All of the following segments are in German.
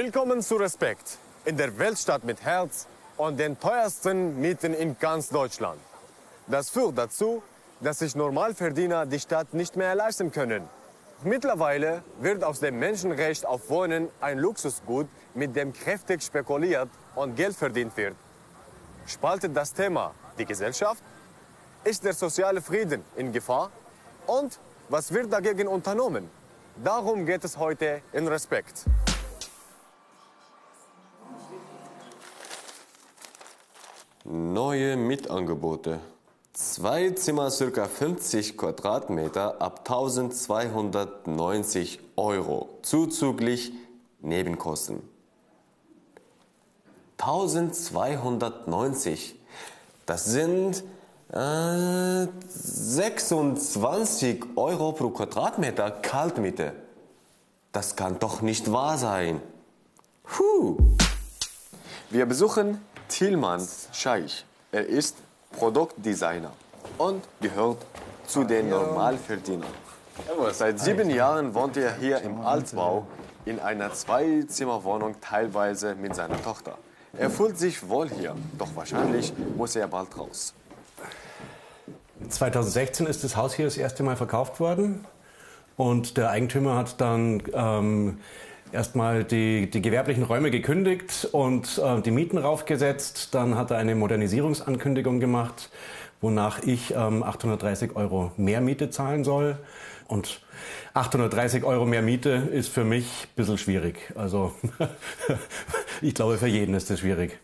Willkommen zu Respekt in der Weltstadt mit Herz und den teuersten Mieten in ganz Deutschland. Das führt dazu, dass sich Normalverdiener die Stadt nicht mehr leisten können. Mittlerweile wird aus dem Menschenrecht auf Wohnen ein Luxusgut, mit dem kräftig spekuliert und Geld verdient wird. Spaltet das Thema die Gesellschaft? Ist der soziale Frieden in Gefahr? Und was wird dagegen unternommen? Darum geht es heute in Respekt. Neue Mietangebote. Zwei Zimmer, ca. 50 Quadratmeter ab 1290 Euro, zuzüglich Nebenkosten. 1290, das sind äh, 26 Euro pro Quadratmeter Kaltmiete. Das kann doch nicht wahr sein. Puh. Wir besuchen Tilman Scheich. Er ist Produktdesigner und gehört zu den Normalverdienern. Seit sieben Jahren wohnt er hier im Altbau in einer Zweizimmerwohnung, teilweise mit seiner Tochter. Er fühlt sich wohl hier, doch wahrscheinlich muss er bald raus. 2016 ist das Haus hier das erste Mal verkauft worden und der Eigentümer hat dann ähm, erstmal die, die gewerblichen Räume gekündigt und äh, die Mieten raufgesetzt. Dann hat er eine Modernisierungsankündigung gemacht, wonach ich ähm, 830 Euro mehr Miete zahlen soll. Und 830 Euro mehr Miete ist für mich ein bisschen schwierig. Also ich glaube, für jeden ist das schwierig.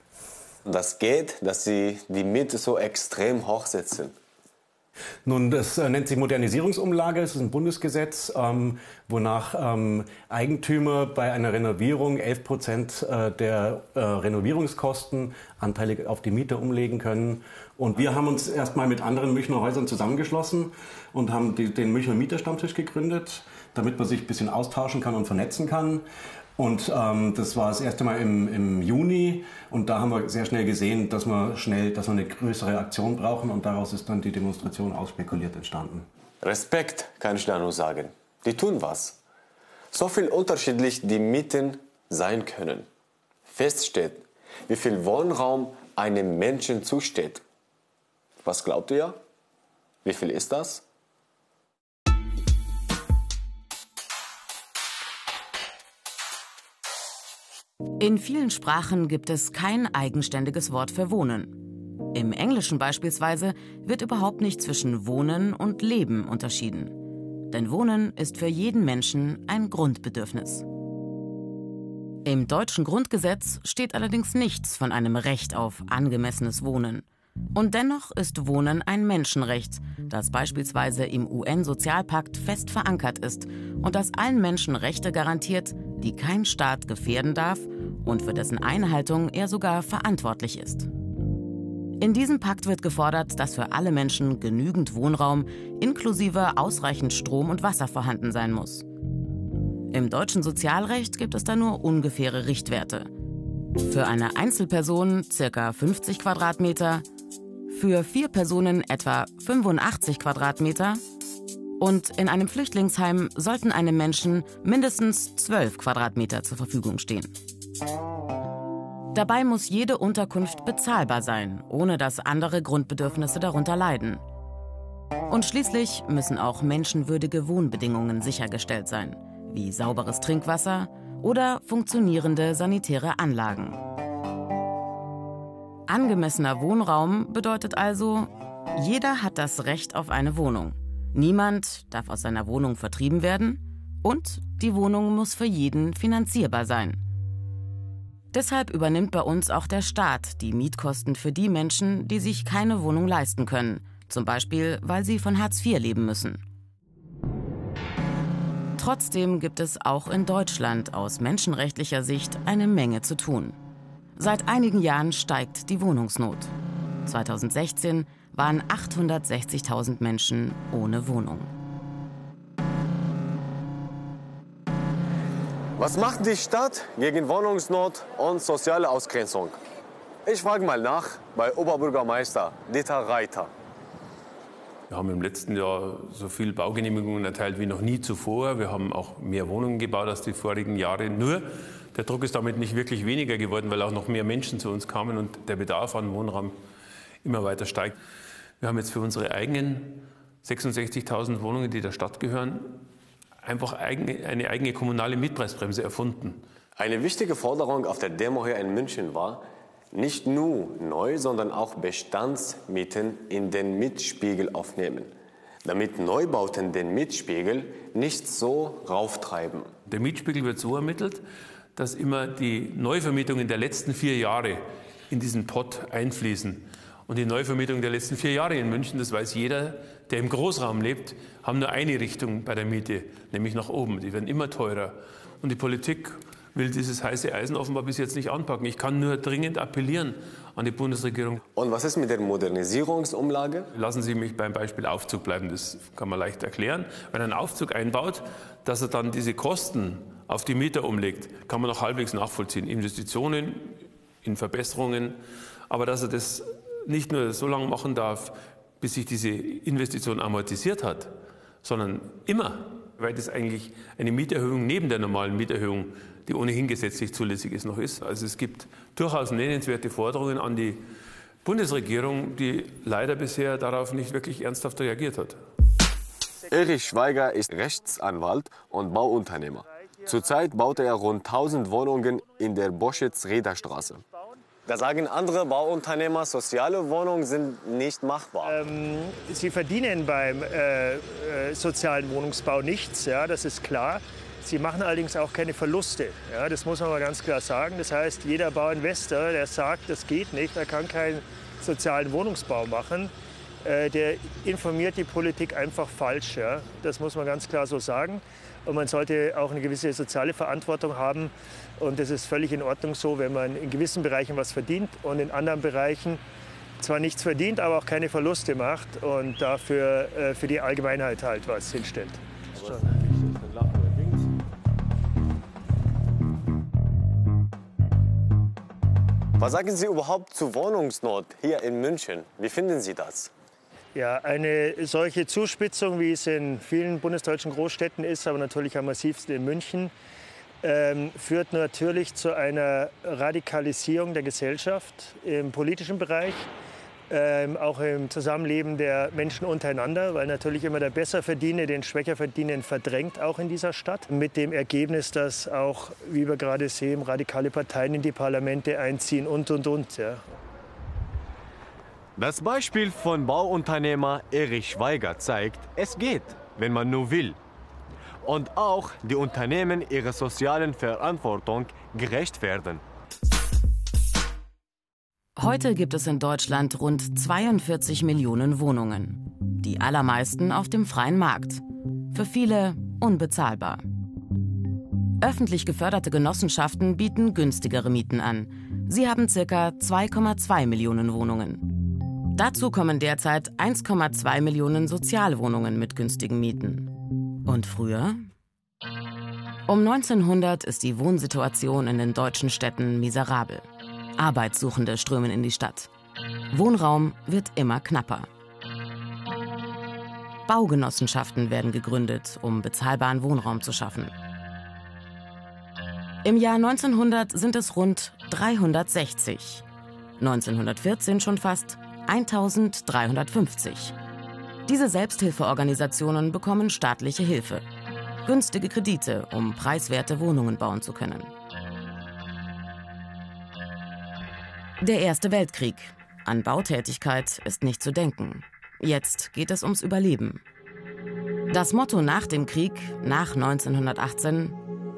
Das geht, dass Sie die Miete so extrem hochsetzen. Nun, das äh, nennt sich Modernisierungsumlage. Es ist ein Bundesgesetz, ähm, wonach ähm, Eigentümer bei einer Renovierung 11 Prozent äh, der äh, Renovierungskosten anteilig auf die Miete umlegen können. Und wir haben uns erstmal mit anderen Münchner Häusern zusammengeschlossen und haben die, den Münchner Mieterstammtisch gegründet, damit man sich ein bisschen austauschen kann und vernetzen kann. Und ähm, das war das erste Mal im, im Juni und da haben wir sehr schnell gesehen, dass wir schnell, dass wir eine größere Aktion brauchen und daraus ist dann die Demonstration ausspekuliert entstanden. Respekt, kann ich da nur sagen. Die tun was. So viel unterschiedlich die Mieten sein können. Fest steht, wie viel Wohnraum einem Menschen zusteht. Was glaubt ihr? Wie viel ist das? In vielen Sprachen gibt es kein eigenständiges Wort für Wohnen. Im Englischen beispielsweise wird überhaupt nicht zwischen Wohnen und Leben unterschieden. Denn Wohnen ist für jeden Menschen ein Grundbedürfnis. Im deutschen Grundgesetz steht allerdings nichts von einem Recht auf angemessenes Wohnen. Und dennoch ist Wohnen ein Menschenrecht, das beispielsweise im UN-Sozialpakt fest verankert ist und das allen Menschen Rechte garantiert, die kein Staat gefährden darf und für dessen Einhaltung er sogar verantwortlich ist. In diesem Pakt wird gefordert, dass für alle Menschen genügend Wohnraum inklusive ausreichend Strom und Wasser vorhanden sein muss. Im deutschen Sozialrecht gibt es da nur ungefähre Richtwerte. Für eine Einzelperson ca. 50 Quadratmeter, für vier Personen etwa 85 Quadratmeter und in einem Flüchtlingsheim sollten einem Menschen mindestens 12 Quadratmeter zur Verfügung stehen. Dabei muss jede Unterkunft bezahlbar sein, ohne dass andere Grundbedürfnisse darunter leiden. Und schließlich müssen auch menschenwürdige Wohnbedingungen sichergestellt sein, wie sauberes Trinkwasser oder funktionierende sanitäre Anlagen. Angemessener Wohnraum bedeutet also, jeder hat das Recht auf eine Wohnung. Niemand darf aus seiner Wohnung vertrieben werden und die Wohnung muss für jeden finanzierbar sein. Deshalb übernimmt bei uns auch der Staat die Mietkosten für die Menschen, die sich keine Wohnung leisten können, zum Beispiel weil sie von Hartz IV leben müssen. Trotzdem gibt es auch in Deutschland aus menschenrechtlicher Sicht eine Menge zu tun. Seit einigen Jahren steigt die Wohnungsnot. 2016 waren 860.000 Menschen ohne Wohnung. Was macht die Stadt gegen Wohnungsnot und soziale Ausgrenzung? Ich frage mal nach bei Oberbürgermeister Dieter Reiter. Wir haben im letzten Jahr so viel Baugenehmigungen erteilt wie noch nie zuvor. Wir haben auch mehr Wohnungen gebaut als die vorigen Jahre. Nur der Druck ist damit nicht wirklich weniger geworden, weil auch noch mehr Menschen zu uns kamen und der Bedarf an Wohnraum immer weiter steigt. Wir haben jetzt für unsere eigenen 66.000 Wohnungen, die der Stadt gehören, einfach eine eigene kommunale Mietpreisbremse erfunden. Eine wichtige Forderung auf der Demo hier in München war, nicht nur neu, sondern auch Bestandsmieten in den Mietspiegel aufnehmen, damit Neubauten den Mietspiegel nicht so rauftreiben. Der Mietspiegel wird so ermittelt, dass immer die Neuvermietungen der letzten vier Jahre in diesen Pott einfließen. Und die Neuvermietung der letzten vier Jahre in München, das weiß jeder, der im Großraum lebt, haben nur eine Richtung bei der Miete, nämlich nach oben. Die werden immer teurer. Und die Politik will dieses heiße Eisen offenbar bis jetzt nicht anpacken. Ich kann nur dringend appellieren an die Bundesregierung. Und was ist mit der Modernisierungsumlage? Lassen Sie mich beim Beispiel Aufzug bleiben, das kann man leicht erklären. Wenn ein Aufzug einbaut, dass er dann diese Kosten auf die Mieter umlegt, kann man noch halbwegs nachvollziehen. Investitionen in Verbesserungen, aber dass er das nicht nur so lange machen darf, bis sich diese Investition amortisiert hat, sondern immer, weil das eigentlich eine Mieterhöhung neben der normalen Mieterhöhung, die ohnehin gesetzlich zulässig ist, noch ist. Also es gibt durchaus nennenswerte Forderungen an die Bundesregierung, die leider bisher darauf nicht wirklich ernsthaft reagiert hat. Erich Schweiger ist Rechtsanwalt und Bauunternehmer. Zurzeit baut er rund 1000 Wohnungen in der Boschitz-Reda-Straße. Da sagen andere Bauunternehmer, soziale Wohnungen sind nicht machbar. Ähm, sie verdienen beim äh, äh, sozialen Wohnungsbau nichts, ja, das ist klar. Sie machen allerdings auch keine Verluste. Ja, das muss man mal ganz klar sagen. Das heißt, jeder Bauinvestor, der sagt, das geht nicht, er kann keinen sozialen Wohnungsbau machen, der informiert die Politik einfach falsch. Ja. Das muss man ganz klar so sagen. Und man sollte auch eine gewisse soziale Verantwortung haben. Und es ist völlig in Ordnung so, wenn man in gewissen Bereichen was verdient und in anderen Bereichen zwar nichts verdient, aber auch keine Verluste macht und dafür äh, für die Allgemeinheit halt was hinstellt. Was sagen Sie überhaupt zu Wohnungsnot hier in München? Wie finden Sie das? Ja, eine solche Zuspitzung, wie es in vielen bundesdeutschen Großstädten ist, aber natürlich am massivsten in München, ähm, führt natürlich zu einer Radikalisierung der Gesellschaft im politischen Bereich, ähm, auch im Zusammenleben der Menschen untereinander, weil natürlich immer der Besserverdienende den Schwächerverdienenden verdrängt, auch in dieser Stadt. Mit dem Ergebnis, dass auch, wie wir gerade sehen, radikale Parteien in die Parlamente einziehen und, und, und. Ja. Das Beispiel von Bauunternehmer Erich Schweiger zeigt, es geht, wenn man nur will. Und auch die Unternehmen ihrer sozialen Verantwortung gerecht werden. Heute gibt es in Deutschland rund 42 Millionen Wohnungen. Die allermeisten auf dem freien Markt. Für viele unbezahlbar. Öffentlich geförderte Genossenschaften bieten günstigere Mieten an. Sie haben ca. 2,2 Millionen Wohnungen. Dazu kommen derzeit 1,2 Millionen Sozialwohnungen mit günstigen Mieten. Und früher? Um 1900 ist die Wohnsituation in den deutschen Städten miserabel. Arbeitssuchende strömen in die Stadt. Wohnraum wird immer knapper. Baugenossenschaften werden gegründet, um bezahlbaren Wohnraum zu schaffen. Im Jahr 1900 sind es rund 360. 1914 schon fast 1350. Diese Selbsthilfeorganisationen bekommen staatliche Hilfe. Günstige Kredite, um preiswerte Wohnungen bauen zu können. Der Erste Weltkrieg. An Bautätigkeit ist nicht zu denken. Jetzt geht es ums Überleben. Das Motto nach dem Krieg, nach 1918,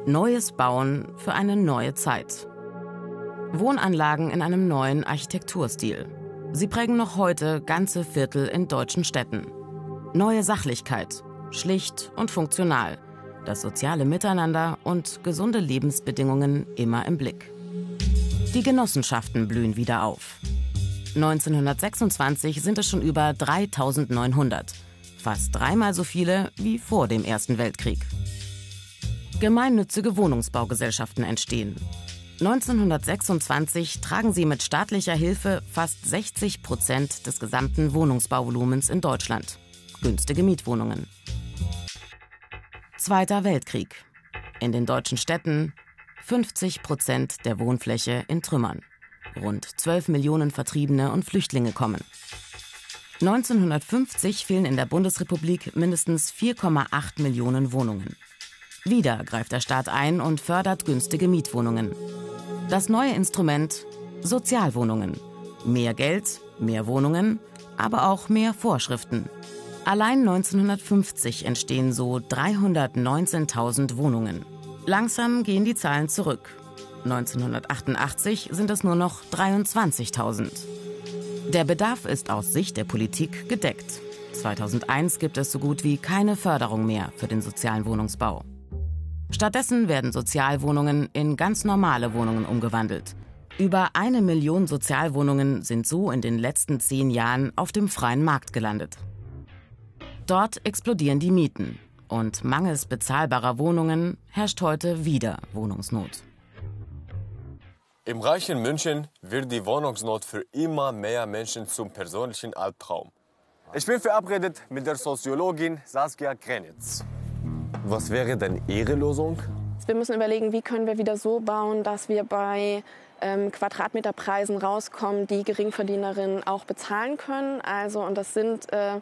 Neues Bauen für eine neue Zeit. Wohnanlagen in einem neuen Architekturstil. Sie prägen noch heute ganze Viertel in deutschen Städten. Neue Sachlichkeit, schlicht und funktional, das soziale Miteinander und gesunde Lebensbedingungen immer im Blick. Die Genossenschaften blühen wieder auf. 1926 sind es schon über 3900, fast dreimal so viele wie vor dem Ersten Weltkrieg. Gemeinnützige Wohnungsbaugesellschaften entstehen. 1926 tragen sie mit staatlicher Hilfe fast 60 Prozent des gesamten Wohnungsbauvolumens in Deutschland. günstige Mietwohnungen. Zweiter Weltkrieg. In den deutschen Städten 50 Prozent der Wohnfläche in Trümmern. Rund 12 Millionen Vertriebene und Flüchtlinge kommen. 1950 fehlen in der Bundesrepublik mindestens 4,8 Millionen Wohnungen. Wieder greift der Staat ein und fördert günstige Mietwohnungen. Das neue Instrument Sozialwohnungen. Mehr Geld, mehr Wohnungen, aber auch mehr Vorschriften. Allein 1950 entstehen so 319.000 Wohnungen. Langsam gehen die Zahlen zurück. 1988 sind es nur noch 23.000. Der Bedarf ist aus Sicht der Politik gedeckt. 2001 gibt es so gut wie keine Förderung mehr für den sozialen Wohnungsbau. Stattdessen werden Sozialwohnungen in ganz normale Wohnungen umgewandelt. Über eine Million Sozialwohnungen sind so in den letzten zehn Jahren auf dem freien Markt gelandet. Dort explodieren die Mieten und mangels bezahlbarer Wohnungen herrscht heute wieder Wohnungsnot. Im reichen München wird die Wohnungsnot für immer mehr Menschen zum persönlichen Albtraum. Ich bin verabredet mit der Soziologin Saskia Krenitz. Was wäre denn Ihre Lösung? Wir müssen überlegen, wie können wir wieder so bauen, dass wir bei ähm, Quadratmeterpreisen rauskommen, die Geringverdienerinnen auch bezahlen können. Also, und das sind äh,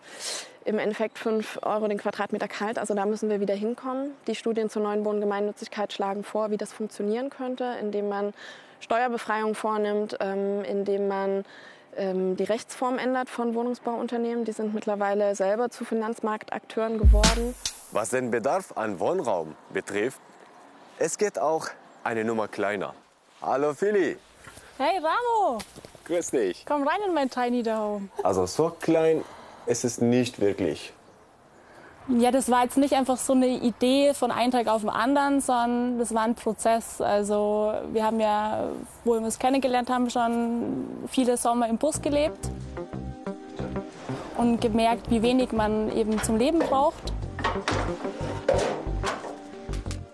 im Endeffekt 5 Euro den Quadratmeter kalt. Also da müssen wir wieder hinkommen. Die Studien zur neuen Wohngemeinnützigkeit schlagen vor, wie das funktionieren könnte, indem man Steuerbefreiung vornimmt, ähm, indem man ähm, die Rechtsform ändert von Wohnungsbauunternehmen. Die sind mittlerweile selber zu Finanzmarktakteuren geworden. Was den Bedarf an Wohnraum betrifft, es geht auch eine Nummer kleiner. Hallo Philly. Hey Ramo. Grüß dich. Komm rein in mein Tiny Dome. Also so klein ist es nicht wirklich. Ja, das war jetzt nicht einfach so eine Idee von einem Tag auf den anderen, sondern das war ein Prozess. Also wir haben ja, wo wir uns kennengelernt haben, schon viele Sommer im Bus gelebt und gemerkt, wie wenig man eben zum Leben braucht.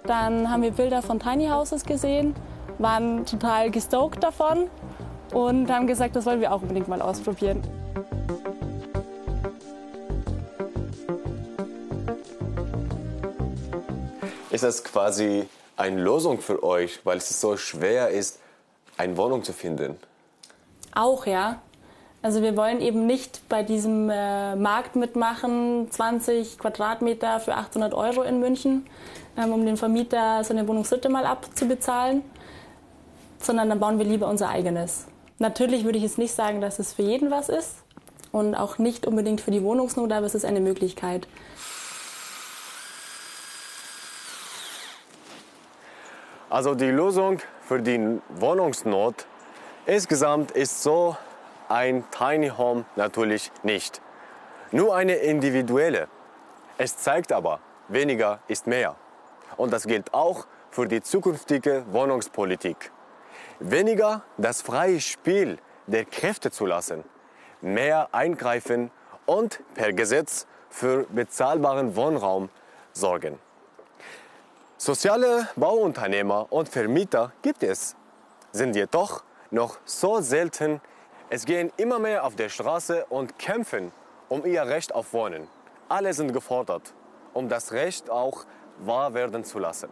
Dann haben wir Bilder von Tiny Houses gesehen, waren total gestoked davon und haben gesagt, das wollen wir auch unbedingt mal ausprobieren. Ist das quasi eine Lösung für euch, weil es so schwer ist, eine Wohnung zu finden? Auch ja. Also wir wollen eben nicht bei diesem äh, Markt mitmachen, 20 Quadratmeter für 800 Euro in München, ähm, um den Vermieter seine Wohnungsritte mal abzubezahlen, sondern dann bauen wir lieber unser eigenes. Natürlich würde ich jetzt nicht sagen, dass es für jeden was ist und auch nicht unbedingt für die Wohnungsnot, aber es ist eine Möglichkeit. Also die Lösung für die Wohnungsnot insgesamt ist so ein Tiny Home natürlich nicht. Nur eine individuelle. Es zeigt aber, weniger ist mehr. Und das gilt auch für die zukünftige Wohnungspolitik. Weniger das freie Spiel der Kräfte zu lassen, mehr eingreifen und per Gesetz für bezahlbaren Wohnraum sorgen. Soziale Bauunternehmer und Vermieter gibt es, sind jedoch noch so selten. Es gehen immer mehr auf der Straße und kämpfen um ihr Recht auf Wohnen. Alle sind gefordert, um das Recht auch wahr werden zu lassen.